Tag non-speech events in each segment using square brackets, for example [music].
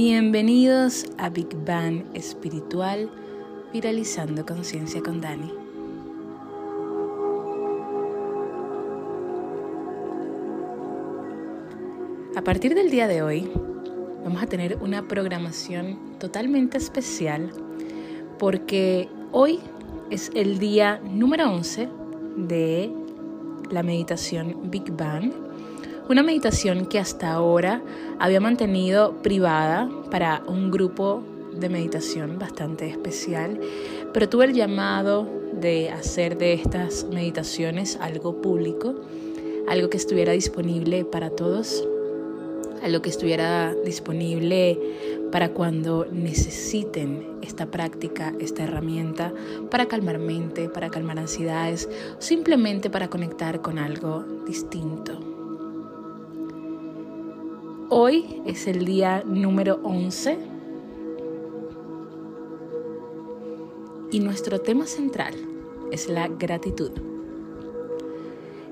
Bienvenidos a Big Bang Espiritual, viralizando conciencia con Dani. A partir del día de hoy vamos a tener una programación totalmente especial porque hoy es el día número 11 de la meditación Big Bang, una meditación que hasta ahora había mantenido privada para un grupo de meditación bastante especial, pero tuve el llamado de hacer de estas meditaciones algo público, algo que estuviera disponible para todos a lo que estuviera disponible para cuando necesiten esta práctica, esta herramienta para calmar mente, para calmar ansiedades, simplemente para conectar con algo distinto. Hoy es el día número 11 y nuestro tema central es la gratitud.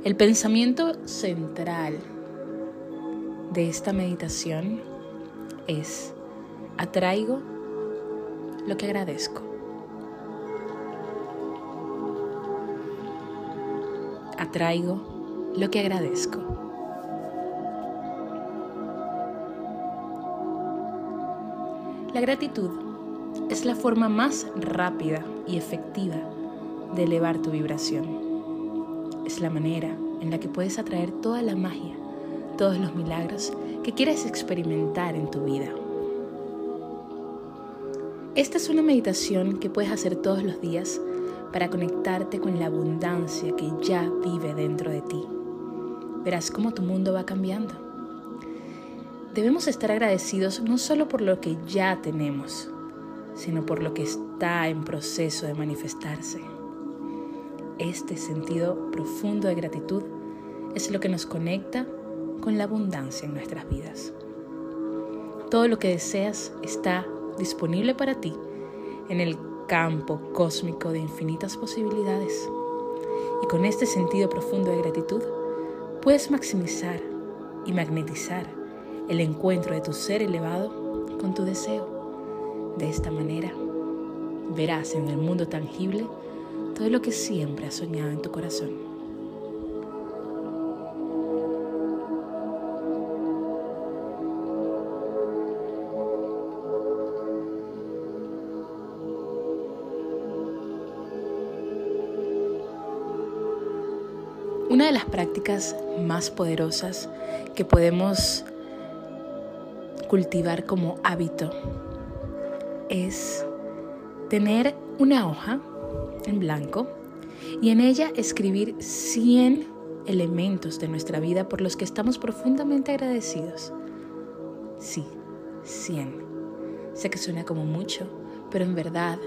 El pensamiento central de esta meditación es atraigo lo que agradezco. Atraigo lo que agradezco. La gratitud es la forma más rápida y efectiva de elevar tu vibración. Es la manera en la que puedes atraer toda la magia todos los milagros que quieres experimentar en tu vida. Esta es una meditación que puedes hacer todos los días para conectarte con la abundancia que ya vive dentro de ti. Verás cómo tu mundo va cambiando. Debemos estar agradecidos no solo por lo que ya tenemos, sino por lo que está en proceso de manifestarse. Este sentido profundo de gratitud es lo que nos conecta con la abundancia en nuestras vidas. Todo lo que deseas está disponible para ti en el campo cósmico de infinitas posibilidades. Y con este sentido profundo de gratitud, puedes maximizar y magnetizar el encuentro de tu ser elevado con tu deseo. De esta manera, verás en el mundo tangible todo lo que siempre has soñado en tu corazón. Una de las prácticas más poderosas que podemos cultivar como hábito es tener una hoja en blanco y en ella escribir 100 elementos de nuestra vida por los que estamos profundamente agradecidos. Sí, 100. Sé que suena como mucho, pero en verdad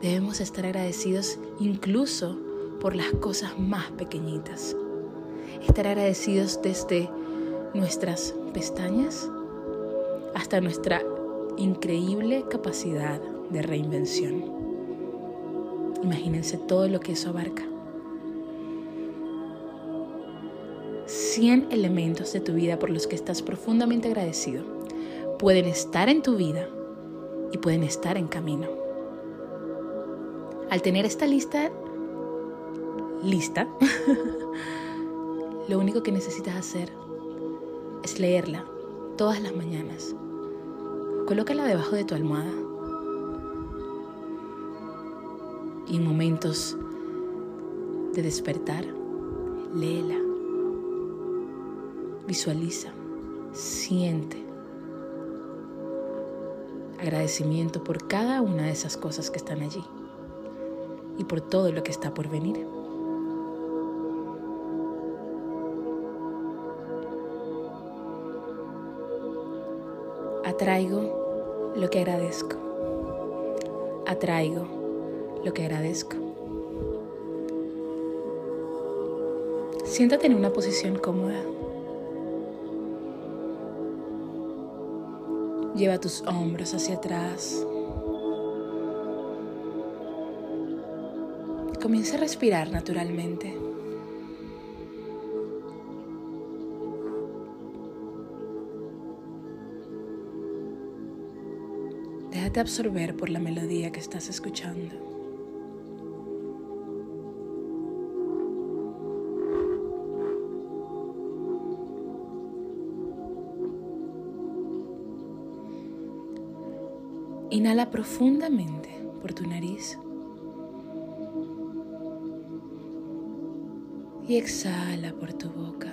debemos estar agradecidos incluso por las cosas más pequeñitas. Estar agradecidos desde nuestras pestañas hasta nuestra increíble capacidad de reinvención. Imagínense todo lo que eso abarca. 100 elementos de tu vida por los que estás profundamente agradecido pueden estar en tu vida y pueden estar en camino. Al tener esta lista lista, [laughs] lo único que necesitas hacer es leerla todas las mañanas. Colócala debajo de tu almohada. Y en momentos de despertar, léela. Visualiza, siente. Agradecimiento por cada una de esas cosas que están allí y por todo lo que está por venir. Atraigo lo que agradezco. Atraigo lo que agradezco. Siéntate en una posición cómoda. Lleva tus hombros hacia atrás. Comienza a respirar naturalmente. Déjate absorber por la melodía que estás escuchando. Inhala profundamente por tu nariz y exhala por tu boca.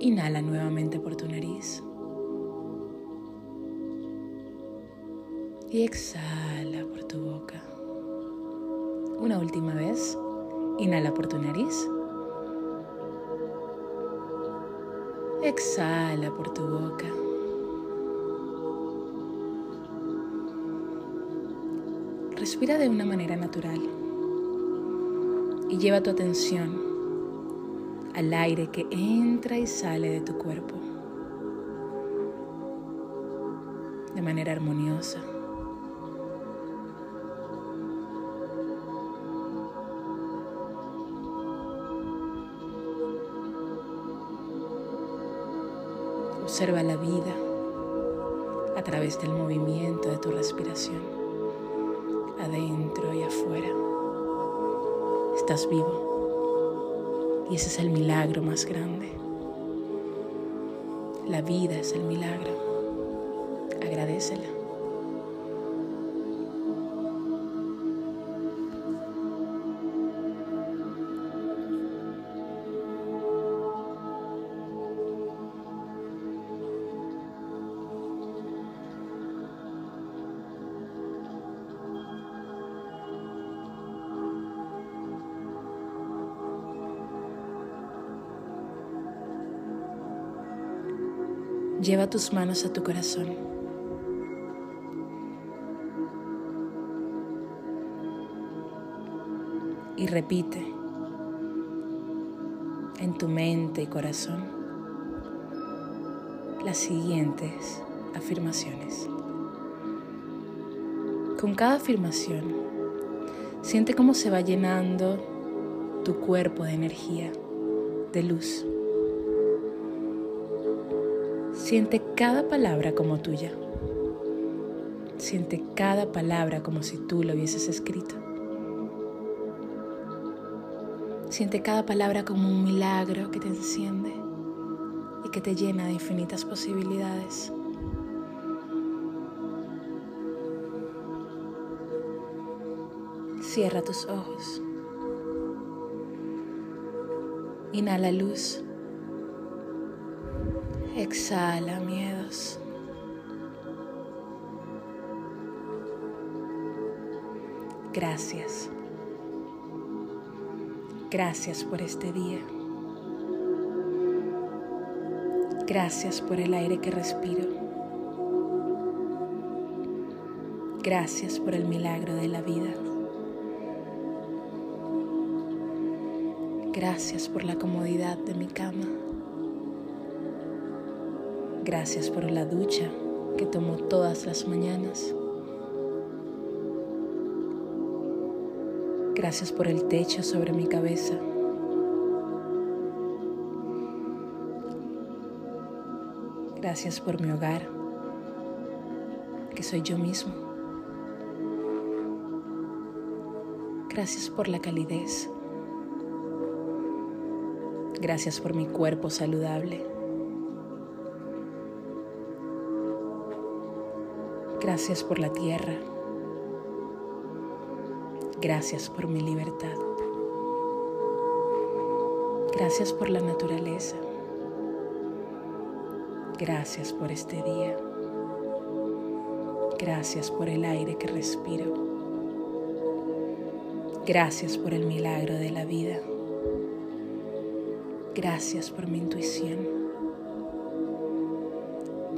Inhala nuevamente por tu nariz y exhala por tu boca. Una última vez, inhala por tu nariz Exhala por tu boca. Respira de una manera natural y lleva tu atención al aire que entra y sale de tu cuerpo de manera armoniosa. Observa la vida a través del movimiento de tu respiración, adentro y afuera. Estás vivo y ese es el milagro más grande. La vida es el milagro. Agradecela. Lleva tus manos a tu corazón. Y repite en tu mente y corazón las siguientes afirmaciones. Con cada afirmación, siente cómo se va llenando tu cuerpo de energía, de luz. Siente cada palabra como tuya. Siente cada palabra como si tú lo hubieses escrito. Siente cada palabra como un milagro que te enciende y que te llena de infinitas posibilidades. Cierra tus ojos. Inhala luz. Exhala miedos. Gracias. Gracias por este día. Gracias por el aire que respiro. Gracias por el milagro de la vida. Gracias por la comodidad de mi cama. Gracias por la ducha que tomo todas las mañanas. Gracias por el techo sobre mi cabeza. Gracias por mi hogar, que soy yo mismo. Gracias por la calidez. Gracias por mi cuerpo saludable. Gracias por la tierra. Gracias por mi libertad. Gracias por la naturaleza. Gracias por este día. Gracias por el aire que respiro. Gracias por el milagro de la vida. Gracias por mi intuición.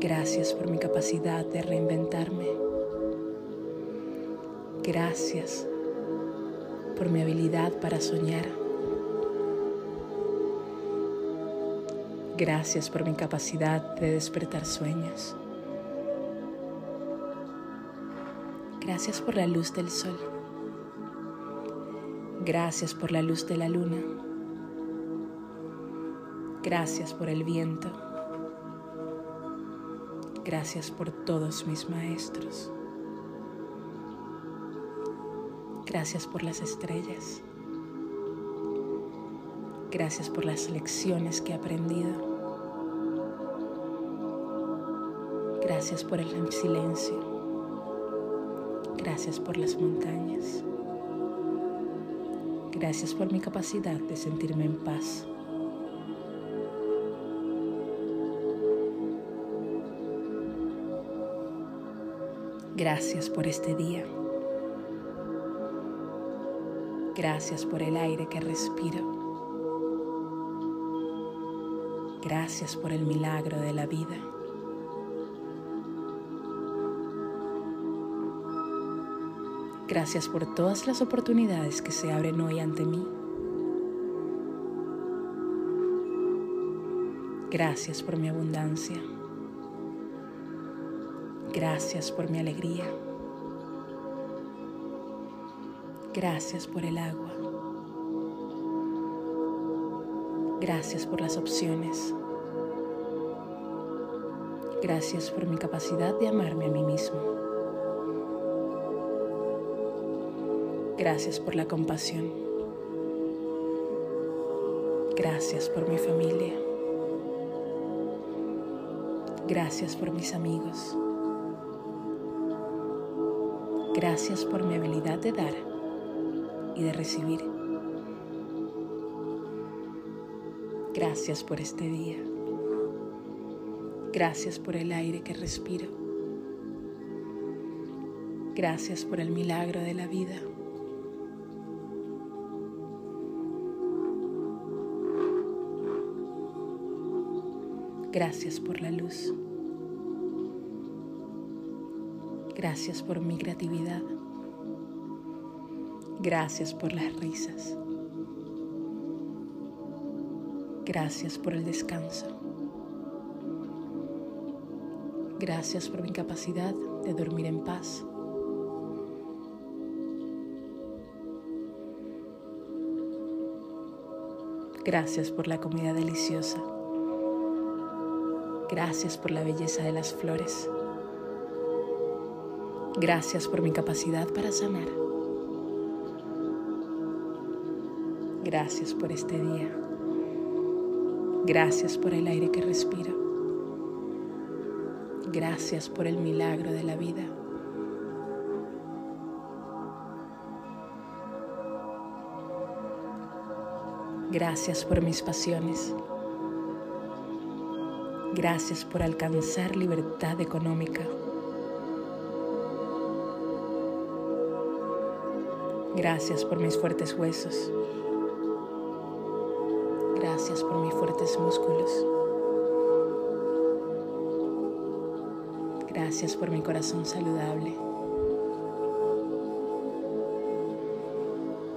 Gracias por mi capacidad de reinventarme. Gracias por mi habilidad para soñar. Gracias por mi capacidad de despertar sueños. Gracias por la luz del sol. Gracias por la luz de la luna. Gracias por el viento. Gracias por todos mis maestros. Gracias por las estrellas. Gracias por las lecciones que he aprendido. Gracias por el silencio. Gracias por las montañas. Gracias por mi capacidad de sentirme en paz. Gracias por este día. Gracias por el aire que respiro. Gracias por el milagro de la vida. Gracias por todas las oportunidades que se abren hoy ante mí. Gracias por mi abundancia. Gracias por mi alegría. Gracias por el agua. Gracias por las opciones. Gracias por mi capacidad de amarme a mí mismo. Gracias por la compasión. Gracias por mi familia. Gracias por mis amigos. Gracias por mi habilidad de dar y de recibir. Gracias por este día. Gracias por el aire que respiro. Gracias por el milagro de la vida. Gracias por la luz. Gracias por mi creatividad. Gracias por las risas. Gracias por el descanso. Gracias por mi capacidad de dormir en paz. Gracias por la comida deliciosa. Gracias por la belleza de las flores. Gracias por mi capacidad para sanar. Gracias por este día. Gracias por el aire que respiro. Gracias por el milagro de la vida. Gracias por mis pasiones. Gracias por alcanzar libertad económica. Gracias por mis fuertes huesos. Gracias por mis fuertes músculos. Gracias por mi corazón saludable.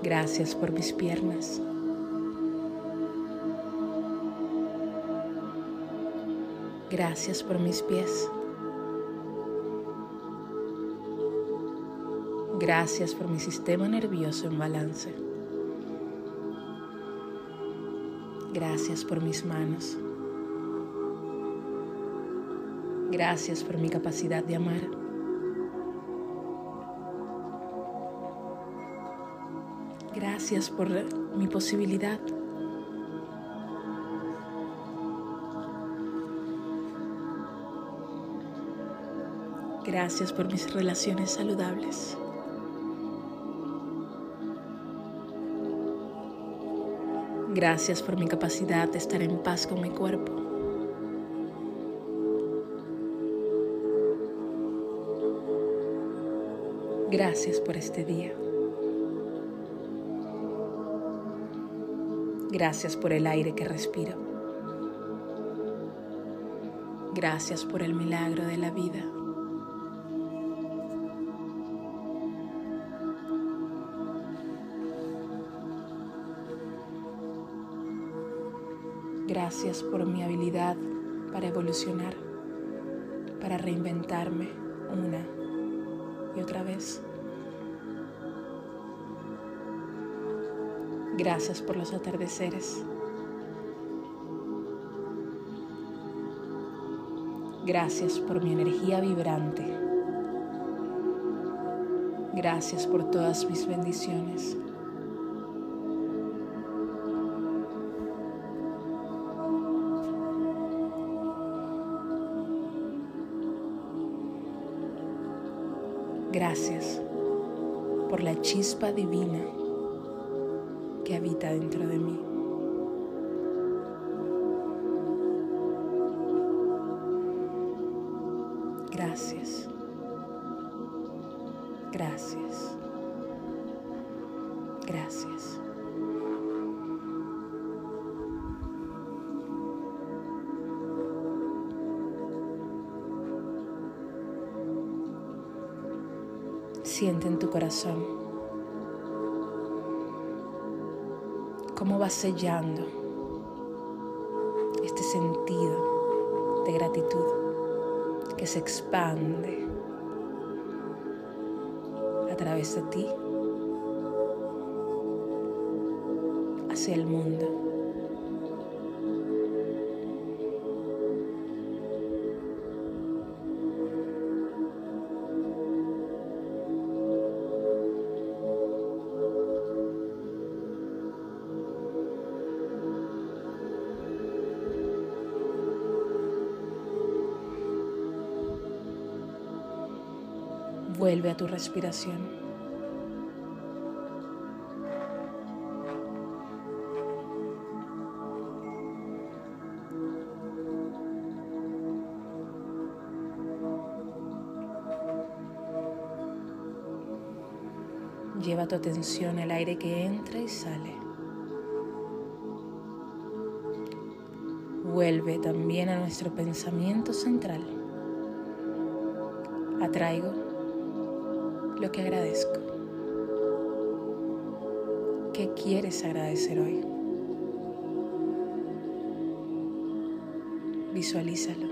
Gracias por mis piernas. Gracias por mis pies. Gracias por mi sistema nervioso en balance. Gracias por mis manos. Gracias por mi capacidad de amar. Gracias por mi posibilidad. Gracias por mis relaciones saludables. Gracias por mi capacidad de estar en paz con mi cuerpo. Gracias por este día. Gracias por el aire que respiro. Gracias por el milagro de la vida. Gracias por mi habilidad para evolucionar, para reinventarme una y otra vez. Gracias por los atardeceres. Gracias por mi energía vibrante. Gracias por todas mis bendiciones. Gracias por la chispa divina que habita dentro de mí. Gracias. Gracias. Gracias. Siente en tu corazón cómo va sellando este sentido de gratitud que se expande a través de ti hacia el mundo. Vuelve a tu respiración. Lleva tu atención al aire que entra y sale. Vuelve también a nuestro pensamiento central. Atraigo lo que agradezco. ¿Qué quieres agradecer hoy? Visualízalo.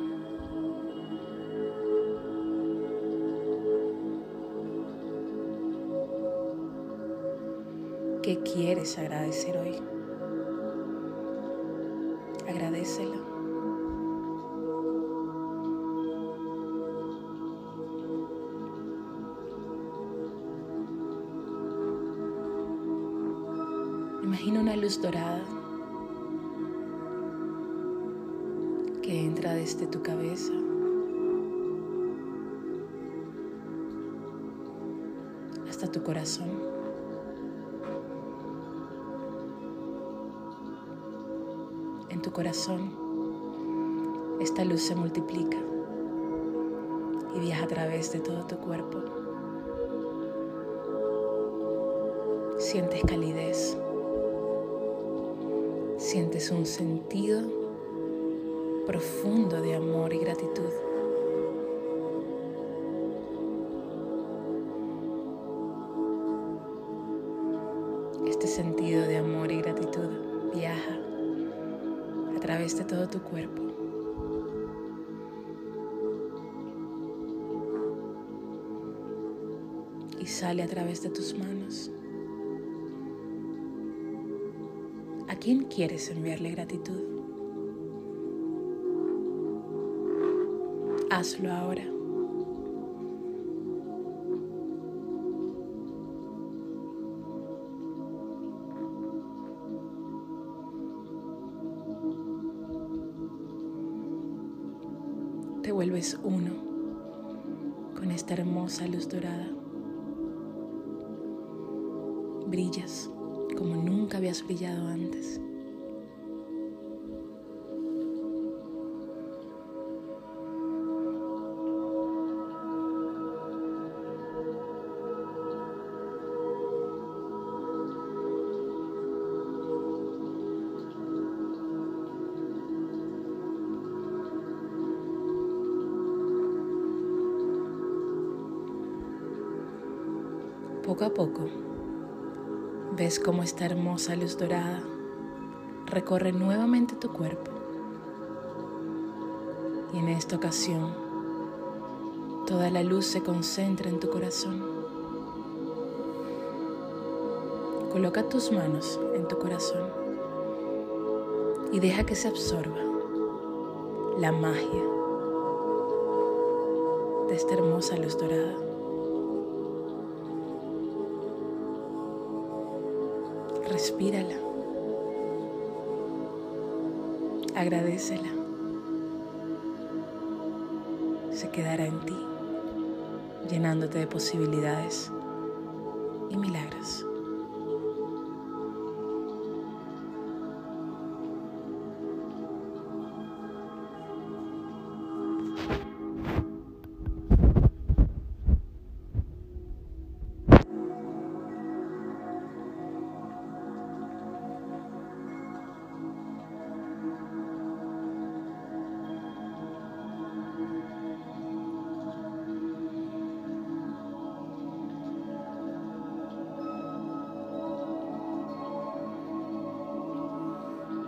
¿Qué quieres agradecer hoy? Agradecelo. Dorada que entra desde tu cabeza hasta tu corazón. En tu corazón esta luz se multiplica y viaja a través de todo tu cuerpo. Sientes calidez sientes un sentido profundo de amor y gratitud. Este sentido de amor y gratitud viaja a través de todo tu cuerpo. Y sale a través de tus manos. ¿A quién quieres enviarle gratitud? Hazlo ahora. Te vuelves uno con esta hermosa luz dorada. Brillas habías brillado antes. Poco a poco Ves cómo esta hermosa luz dorada recorre nuevamente tu cuerpo. Y en esta ocasión, toda la luz se concentra en tu corazón. Coloca tus manos en tu corazón y deja que se absorba la magia de esta hermosa luz dorada. Respírala. Agradecela. Se quedará en ti, llenándote de posibilidades y milagros.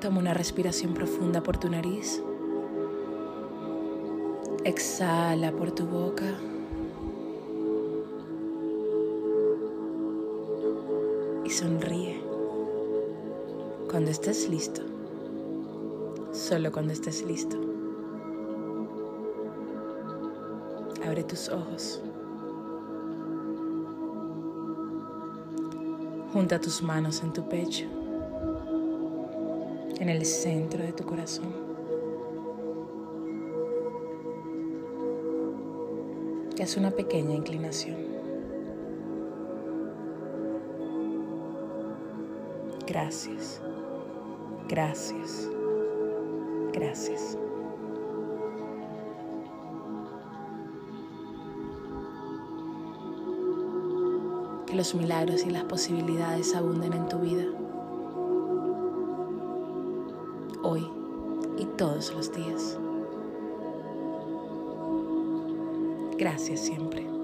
Toma una respiración profunda por tu nariz. Exhala por tu boca. Y sonríe. Cuando estés listo. Solo cuando estés listo. Abre tus ojos. Junta tus manos en tu pecho en el centro de tu corazón. Y haz una pequeña inclinación. Gracias, gracias, gracias. Que los milagros y las posibilidades abunden en tu vida. Todos los días. Gracias siempre.